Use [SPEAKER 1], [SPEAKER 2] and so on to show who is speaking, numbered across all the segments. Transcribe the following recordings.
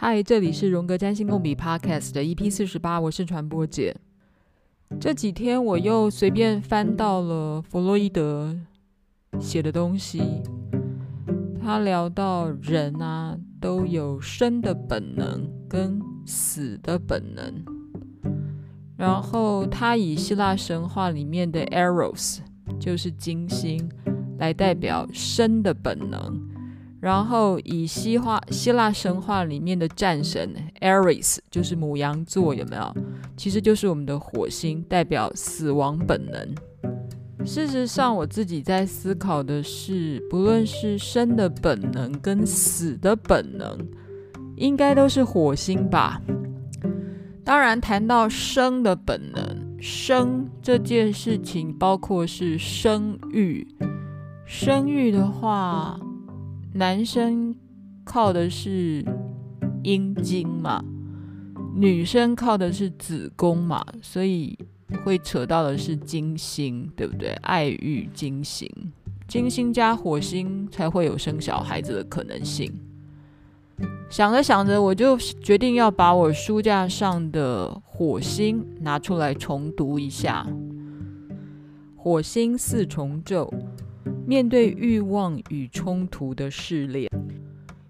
[SPEAKER 1] 嗨，这里是荣格占星共笔 Podcast 的 EP 四十八，我是传播姐。这几天我又随便翻到了弗洛伊德写的东西，他聊到人啊都有生的本能跟死的本能，然后他以希腊神话里面的 Eros 就是金星来代表生的本能。然后以希化希腊神话里面的战神 Ares 就是母羊座，有没有？其实就是我们的火星，代表死亡本能。事实上，我自己在思考的是，不论是生的本能跟死的本能，应该都是火星吧。当然，谈到生的本能，生这件事情包括是生育，生育的话。男生靠的是阴茎嘛，女生靠的是子宫嘛，所以会扯到的是金星，对不对？爱欲金星，金星加火星才会有生小孩子的可能性。想着想着，我就决定要把我书架上的火星拿出来重读一下，火星四重奏。面对欲望与冲突的试炼，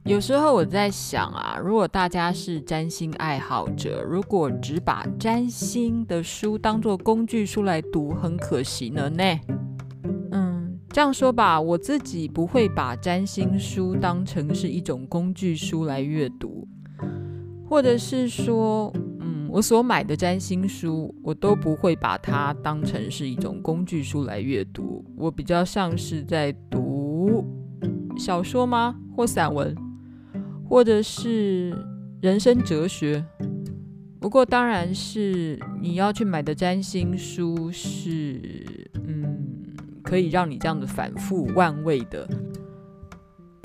[SPEAKER 1] 有时候我在想啊，如果大家是占星爱好者，如果只把占星的书当作工具书来读，很可惜呢。呢，嗯，这样说吧，我自己不会把占星书当成是一种工具书来阅读，或者是说。我所买的占星书，我都不会把它当成是一种工具书来阅读。我比较像是在读小说吗？或散文，或者是人生哲学。不过，当然是你要去买的占星书是，嗯，可以让你这样子反复万味的。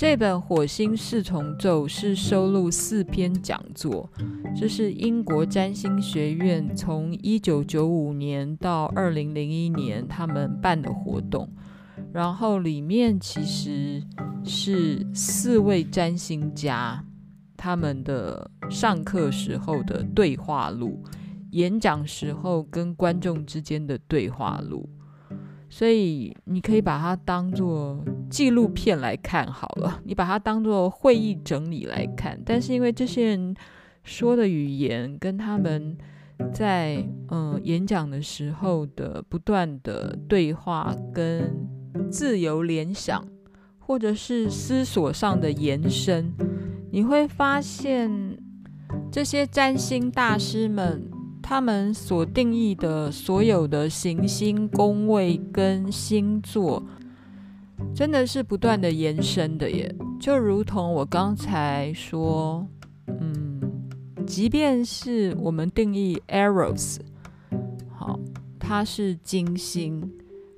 [SPEAKER 1] 这本《火星侍从咒》是收录四篇讲座，这是英国占星学院从一九九五年到二零零一年他们办的活动，然后里面其实是四位占星家他们的上课时候的对话录，演讲时候跟观众之间的对话录。所以你可以把它当做纪录片来看好了，你把它当做会议整理来看。但是因为这些人说的语言跟他们在嗯演讲的时候的不断的对话跟自由联想，或者是思索上的延伸，你会发现这些占星大师们。他们所定义的所有的行星宫位跟星座，真的是不断的延伸的耶。就如同我刚才说，嗯，即便是我们定义 Eros，好，它是金星，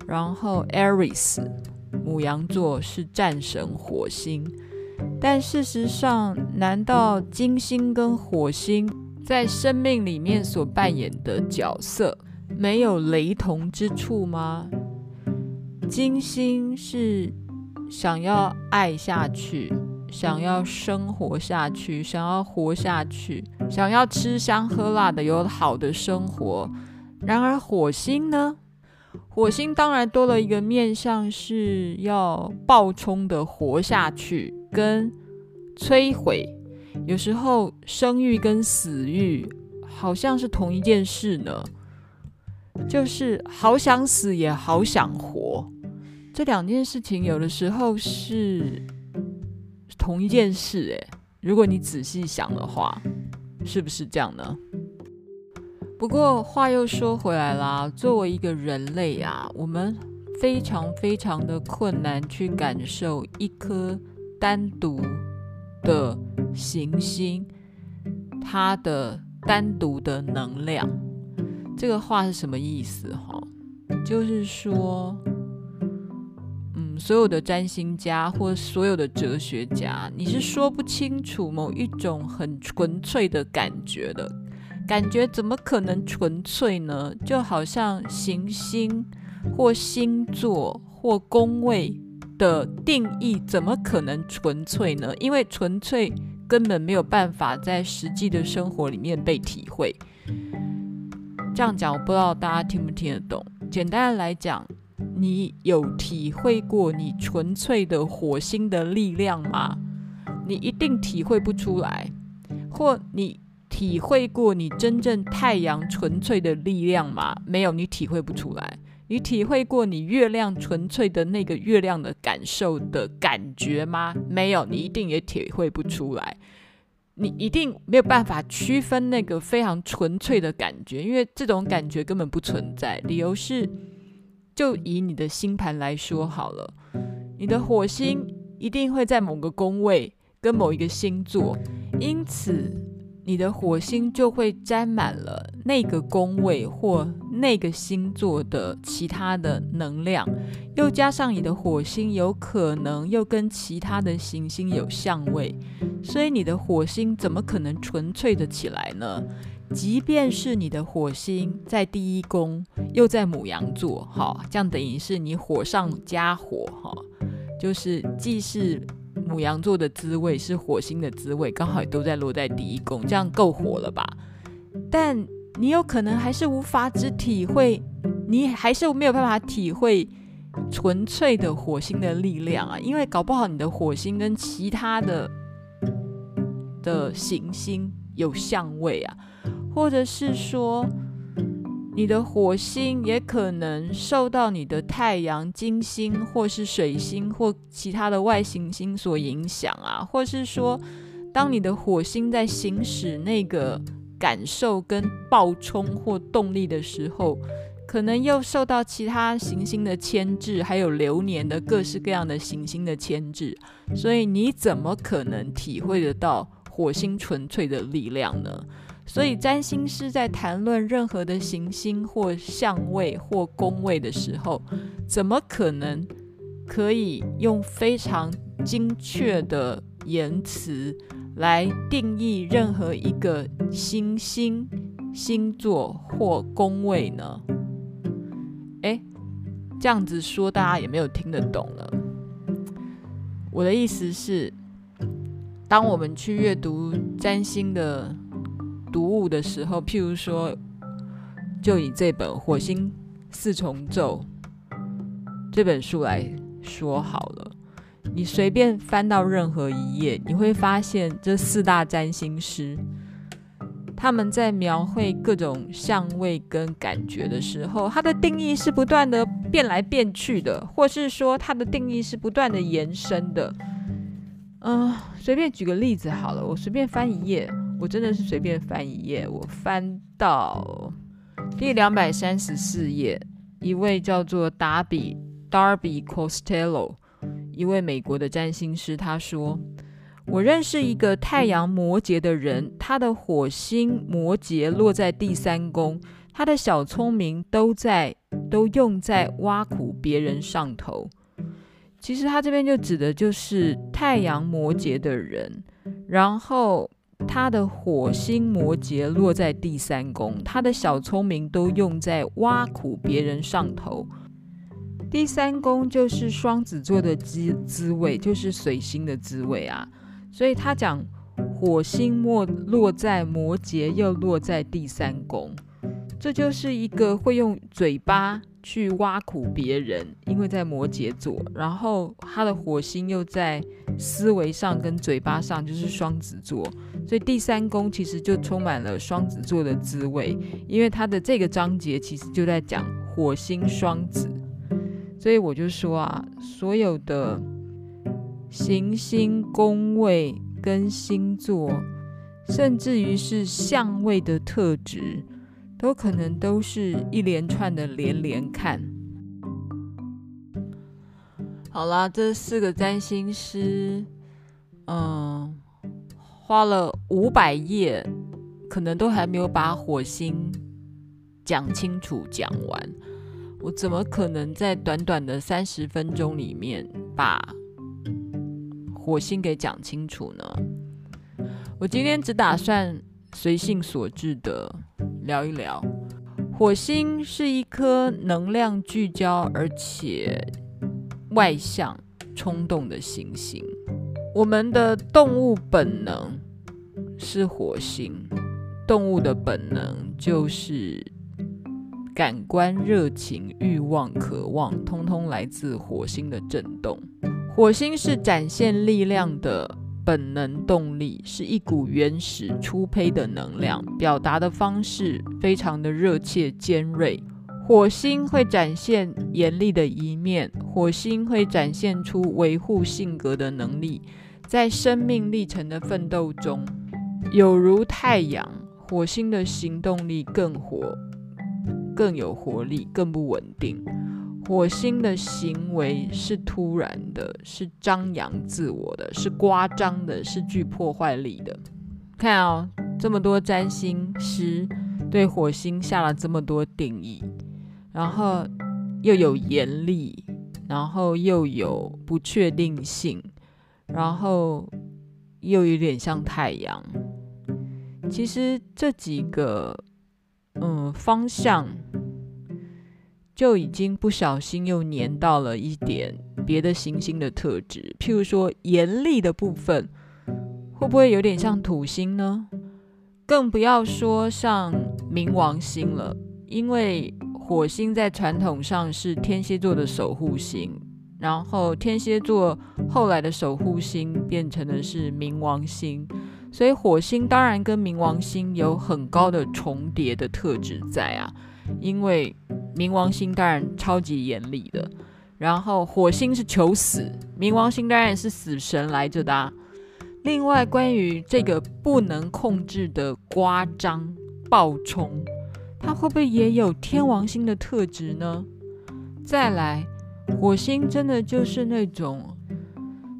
[SPEAKER 1] 然后 Ares 母羊座是战神火星，但事实上，难道金星跟火星？在生命里面所扮演的角色没有雷同之处吗？金星是想要爱下去，想要生活下去，想要活下去，想要吃香喝辣的有好的生活。然而火星呢？火星当然多了一个面向，是要暴冲的活下去跟摧毁。有时候生育跟死育好像是同一件事呢，就是好想死也好想活，这两件事情有的时候是同一件事诶，如果你仔细想的话，是不是这样呢？不过话又说回来啦，作为一个人类啊，我们非常非常的困难去感受一颗单独的行星，它的单独的能量，这个话是什么意思？哈，就是说，嗯，所有的占星家或所有的哲学家，你是说不清楚某一种很纯粹的感觉的，感觉怎么可能纯粹呢？就好像行星或星座或宫位。的定义怎么可能纯粹呢？因为纯粹根本没有办法在实际的生活里面被体会。这样讲，我不知道大家听不听得懂。简单的来讲，你有体会过你纯粹的火星的力量吗？你一定体会不出来。或你体会过你真正太阳纯粹的力量吗？没有，你体会不出来。你体会过你月亮纯粹的那个月亮的感受的感觉吗？没有，你一定也体会不出来。你一定没有办法区分那个非常纯粹的感觉，因为这种感觉根本不存在。理由是，就以你的星盘来说好了，你的火星一定会在某个宫位跟某一个星座，因此。你的火星就会沾满了那个宫位或那个星座的其他的能量，又加上你的火星有可能又跟其他的行星有相位，所以你的火星怎么可能纯粹的起来呢？即便是你的火星在第一宫，又在母羊座，哈，这样等于是你火上加火，哈，就是既是。母羊座的滋味是火星的滋味，刚好也都在落在第一宫，这样够火了吧？但你有可能还是无法只体会，你还是没有办法体会纯粹的火星的力量啊，因为搞不好你的火星跟其他的的行星有相位啊，或者是说。你的火星也可能受到你的太阳、金星或是水星或其他的外行星所影响啊，或是说，当你的火星在行驶那个感受跟爆冲或动力的时候，可能又受到其他行星的牵制，还有流年的各式各样的行星的牵制，所以你怎么可能体会得到火星纯粹的力量呢？所以，占星师在谈论任何的行星或相位或宫位的时候，怎么可能可以用非常精确的言辞来定义任何一个行星、星座或宫位呢？诶，这样子说，大家也没有听得懂了。我的意思是，当我们去阅读占星的。读物的时候，譬如说，就以这本《火星四重奏》这本书来说好了。你随便翻到任何一页，你会发现这四大占星师他们在描绘各种相位跟感觉的时候，它的定义是不断的变来变去的，或是说它的定义是不断的延伸的。嗯、随便举个例子好了，我随便翻一页。我真的是随便翻一页，我翻到第两百三十四页，一位叫做达比 （Darby Costello），一位美国的占星师，他说：“我认识一个太阳摩羯的人，他的火星摩羯落在第三宫，他的小聪明都在都用在挖苦别人上头。其实他这边就指的就是太阳摩羯的人，然后。”他的火星摩羯落在第三宫，他的小聪明都用在挖苦别人上头。第三宫就是双子座的滋滋味，就是水星的滋味啊。所以他讲火星落落在摩羯，又落在第三宫，这就是一个会用嘴巴去挖苦别人，因为在摩羯座，然后他的火星又在思维上跟嘴巴上，就是双子座。所以第三宫其实就充满了双子座的滋味，因为他的这个章节其实就在讲火星双子，所以我就说啊，所有的行星宫位跟星座，甚至于是相位的特质，都可能都是一连串的连连看。好啦，这四个占星师，嗯。花了五百页，可能都还没有把火星讲清楚讲完。我怎么可能在短短的三十分钟里面把火星给讲清楚呢？我今天只打算随性所致的聊一聊。火星是一颗能量聚焦而且外向、冲动的行星。我们的动物本能是火星，动物的本能就是感官、热情、欲望、渴望，通通来自火星的震动。火星是展现力量的本能动力，是一股原始初胚的能量，表达的方式非常的热切尖锐。火星会展现严厉的一面，火星会展现出维护性格的能力。在生命历程的奋斗中，有如太阳，火星的行动力更活、更有活力、更不稳定。火星的行为是突然的，是张扬自我的，是夸张的，是具破坏力的。看哦，这么多占星师对火星下了这么多定义，然后又有严厉，然后又有不确定性。然后又有点像太阳，其实这几个嗯方向就已经不小心又粘到了一点别的行星的特质，譬如说严厉的部分会不会有点像土星呢？更不要说像冥王星了，因为火星在传统上是天蝎座的守护星。然后天蝎座后来的守护星变成的是冥王星，所以火星当然跟冥王星有很高的重叠的特质在啊。因为冥王星当然超级严厉的，然后火星是求死，冥王星当然是死神来着的。另外，关于这个不能控制的刮张暴冲，它会不会也有天王星的特质呢？再来。火星真的就是那种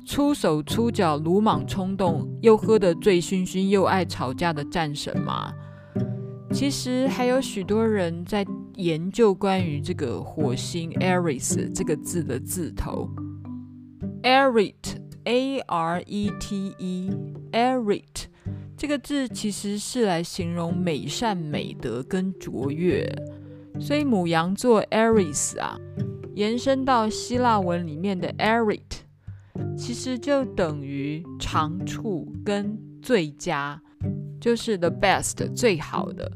[SPEAKER 1] 出手出脚、鲁莽冲动，又喝得醉醺醺，又爱吵架的战神吗？其实还有许多人在研究关于这个火星 Aries 这个字的字头，Arete，A R E T E，Arete 这个字其实是来形容美善、美德跟卓越，所以牡羊座 Aries 啊。延伸到希腊文里面的 Arete，其实就等于长处跟最佳，就是 the best 最好的。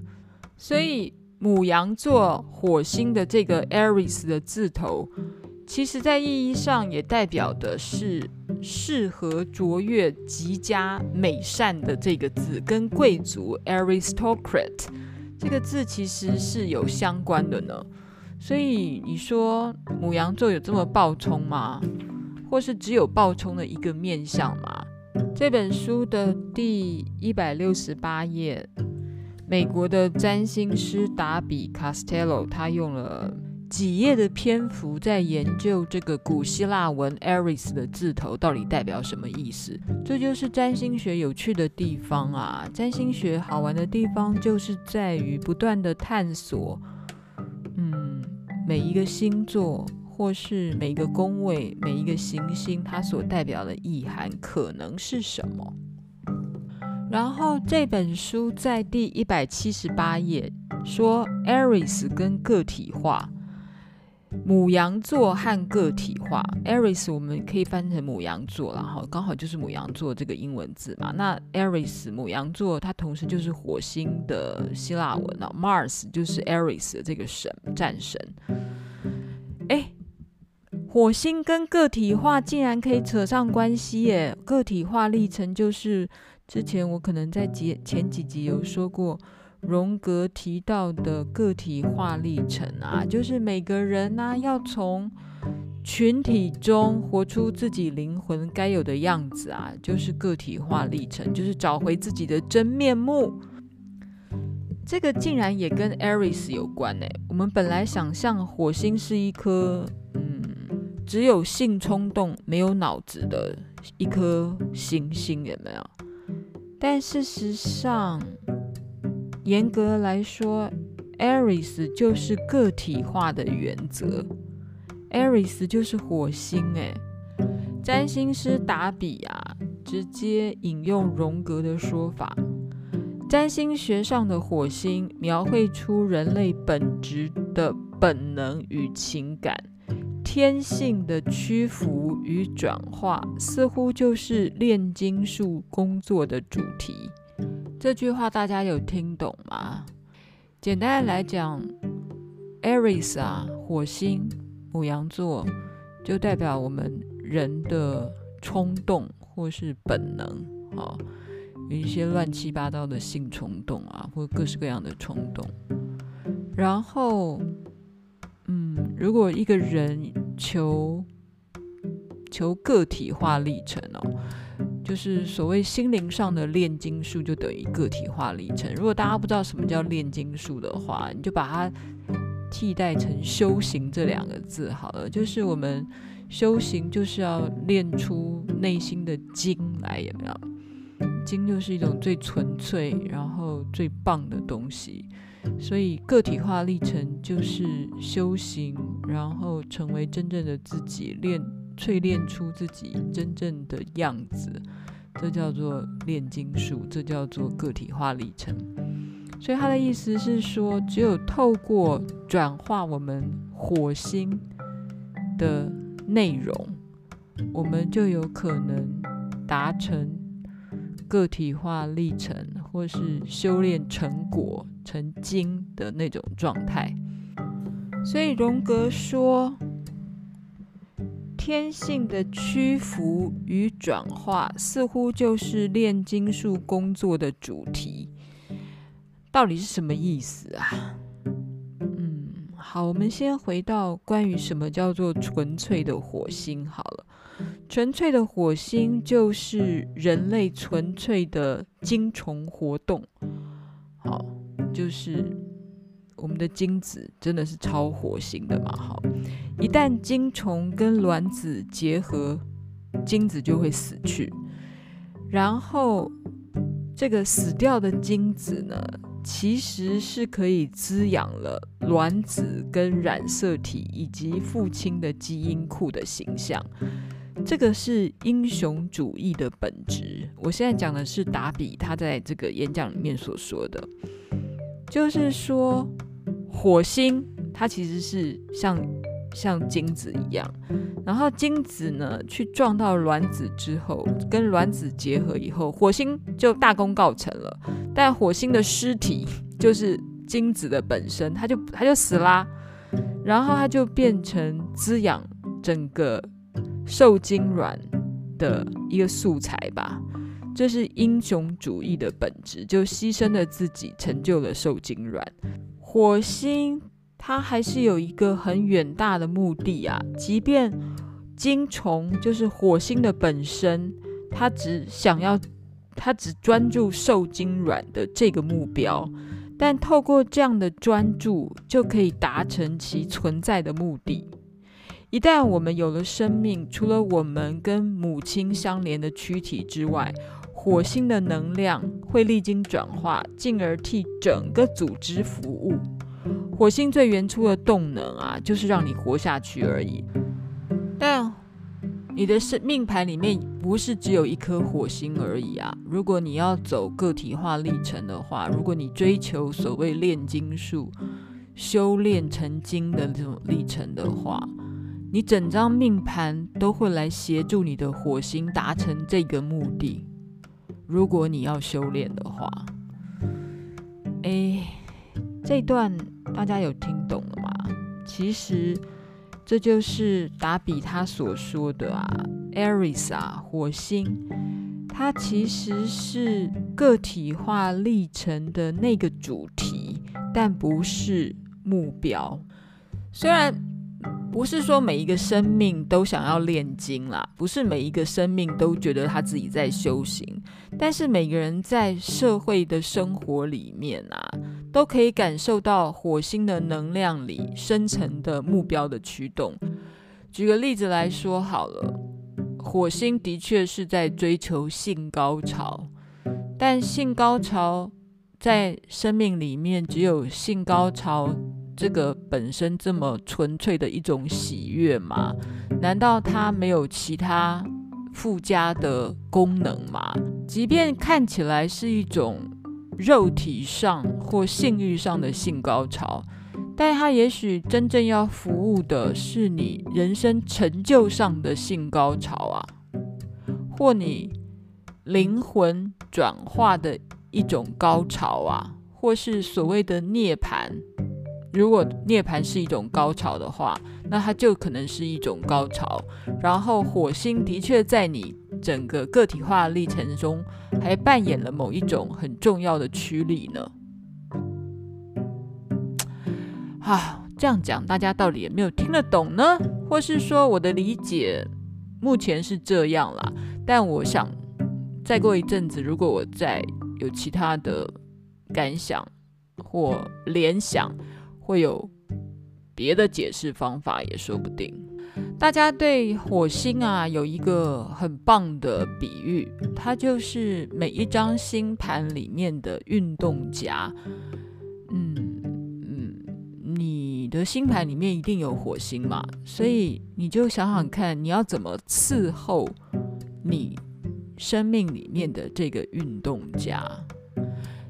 [SPEAKER 1] 所以母羊座火星的这个 Aries 的字头，其实在意义上也代表的是适合、卓越、极佳、美善的这个字，跟贵族 Aristocrat 这个字其实是有相关的呢。所以你说母羊座有这么暴冲吗？或是只有暴冲的一个面向吗？这本书的第一百六十八页，美国的占星师达比·卡斯特罗，他用了几页的篇幅在研究这个古希腊文 Aries 的字头到底代表什么意思。这就是占星学有趣的地方啊！占星学好玩的地方就是在于不断的探索。嗯每一个星座，或是每一个宫位，每一个行星，它所代表的意涵可能是什么？然后这本书在第一百七十八页说，Aries 跟个体化，母羊座和个体化。Aries 我们可以翻成母羊座，然后刚好就是母羊座这个英文字嘛。那 Aries 母羊座，它同时就是火星的希腊文啊，Mars 就是 Aries 的这个神战神。哎，火星跟个体化竟然可以扯上关系耶！个体化历程就是之前我可能在几前几集有说过，荣格提到的个体化历程啊，就是每个人呢、啊、要从群体中活出自己灵魂该有的样子啊，就是个体化历程，就是找回自己的真面目。这个竟然也跟 Aries 有关呢。我们本来想象火星是一颗，嗯，只有性冲动没有脑子的一颗行星，有没有？但事实上，严格来说，Aries 就是个体化的原则。Aries 就是火星，哎，占星师达比啊，直接引用荣格的说法。占星学上的火星描绘出人类本质的本能与情感，天性的屈服与转化，似乎就是炼金术工作的主题。这句话大家有听懂吗？简单来讲，Aries 啊，火星，牡羊座，就代表我们人的冲动或是本能，啊，有一些乱七八糟的性冲动啊，或各式各样的冲动。然后，嗯，如果一个人求求个体化历程哦。就是所谓心灵上的炼金术，就等于个体化历程。如果大家不知道什么叫炼金术的话，你就把它替代成修行这两个字好了。就是我们修行就是要练出内心的金来，有没有？金就是一种最纯粹，然后最棒的东西。所以个体化历程就是修行，然后成为真正的自己，练。淬炼出自己真正的样子，这叫做炼金术，这叫做个体化历程。所以他的意思是说，只有透过转化我们火星的内容，我们就有可能达成个体化历程，或是修炼成果成精的那种状态。所以荣格说。天性的屈服与转化，似乎就是炼金术工作的主题。到底是什么意思啊？嗯，好，我们先回到关于什么叫做纯粹的火星好了。纯粹的火星就是人类纯粹的精虫活动。好，就是。我们的精子真的是超火星的嘛？好，一旦精虫跟卵子结合，精子就会死去。然后，这个死掉的精子呢，其实是可以滋养了卵子跟染色体以及父亲的基因库的形象。这个是英雄主义的本质。我现在讲的是达比他在这个演讲里面所说的，就是说。火星它其实是像像精子一样，然后精子呢去撞到卵子之后，跟卵子结合以后，火星就大功告成了。但火星的尸体就是精子的本身，它就它就死啦，然后它就变成滋养整个受精卵的一个素材吧。这是英雄主义的本质，就牺牲了自己，成就了受精卵。火星它还是有一个很远大的目的啊，即便精虫就是火星的本身，它只想要，它只专注受精卵的这个目标，但透过这样的专注，就可以达成其存在的目的。一旦我们有了生命，除了我们跟母亲相连的躯体之外，火星的能量会历经转化，进而替整个组织服务。火星最原初的动能啊，就是让你活下去而已。但你的生命盘里面不是只有一颗火星而已啊！如果你要走个体化历程的话，如果你追求所谓炼金术、修炼成精的这种历程的话，你整张命盘都会来协助你的火星达成这个目的。如果你要修炼的话，诶，这段大家有听懂了吗？其实这就是达比他所说的啊，Aries 啊，火星，它其实是个体化历程的那个主题，但不是目标。虽然。不是说每一个生命都想要炼金啦，不是每一个生命都觉得他自己在修行，但是每个人在社会的生活里面啊，都可以感受到火星的能量里深层的目标的驱动。举个例子来说好了，火星的确是在追求性高潮，但性高潮在生命里面只有性高潮。这个本身这么纯粹的一种喜悦吗？难道它没有其他附加的功能吗？即便看起来是一种肉体上或性欲上的性高潮，但它也许真正要服务的是你人生成就上的性高潮啊，或你灵魂转化的一种高潮啊，或是所谓的涅槃。如果涅槃是一种高潮的话，那它就可能是一种高潮。然后火星的确在你整个个体化历程中，还扮演了某一种很重要的驱力呢。啊，这样讲大家到底有没有听得懂呢？或是说我的理解目前是这样啦，但我想再过一阵子，如果我再有其他的感想或联想。会有别的解释方法也说不定。大家对火星啊有一个很棒的比喻，它就是每一张星盘里面的运动家。嗯嗯，你的星盘里面一定有火星嘛，所以你就想想看，你要怎么伺候你生命里面的这个运动家。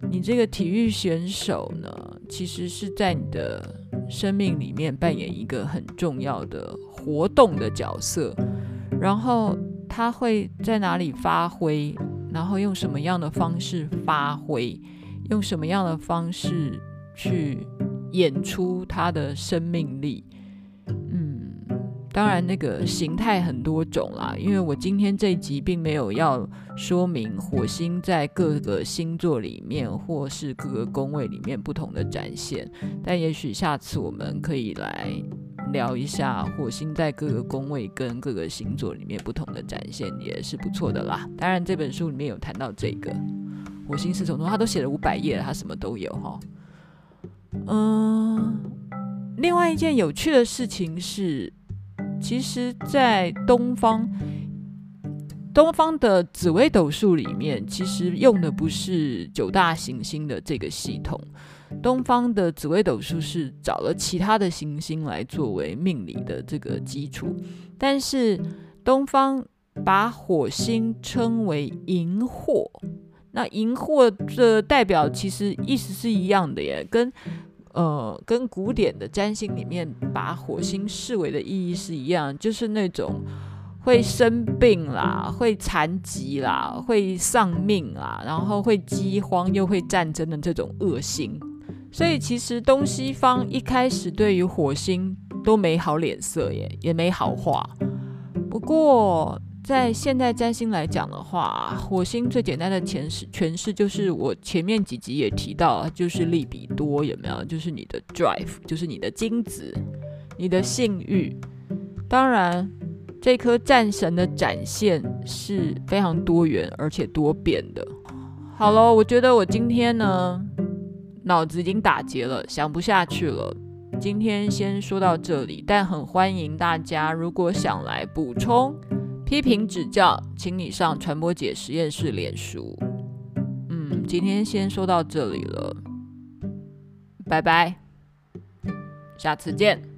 [SPEAKER 1] 你这个体育选手呢，其实是在你的生命里面扮演一个很重要的活动的角色，然后他会在哪里发挥，然后用什么样的方式发挥，用什么样的方式去演出他的生命力。当然，那个形态很多种啦。因为我今天这一集并没有要说明火星在各个星座里面，或是各个宫位里面不同的展现。但也许下次我们可以来聊一下火星在各个宫位跟各个星座里面不同的展现，也是不错的啦。当然，这本书里面有谈到这个火星四重奏，他都写了五百页了，他什么都有哈。嗯，另外一件有趣的事情是。其实，在东方，东方的紫微斗数里面，其实用的不是九大行星的这个系统。东方的紫微斗数是找了其他的行星来作为命理的这个基础，但是东方把火星称为荧惑，那荧惑的代表其实意思是一样的耶，跟。呃，跟古典的占星里面把火星视为的意义是一样，就是那种会生病啦、会残疾啦、会丧命啦，然后会饥荒又会战争的这种恶星。所以其实东西方一开始对于火星都没好脸色耶，也没好话。不过。在现代占星来讲的话，火星最简单的诠释诠释就是我前面几集也提到，就是利比多有没有？就是你的 drive，就是你的精子，你的性欲。当然，这颗战神的展现是非常多元而且多变的。好了，我觉得我今天呢脑子已经打结了，想不下去了。今天先说到这里，但很欢迎大家如果想来补充。批评指教，请你上传播姐实验室脸书。嗯，今天先说到这里了，拜拜，下次见。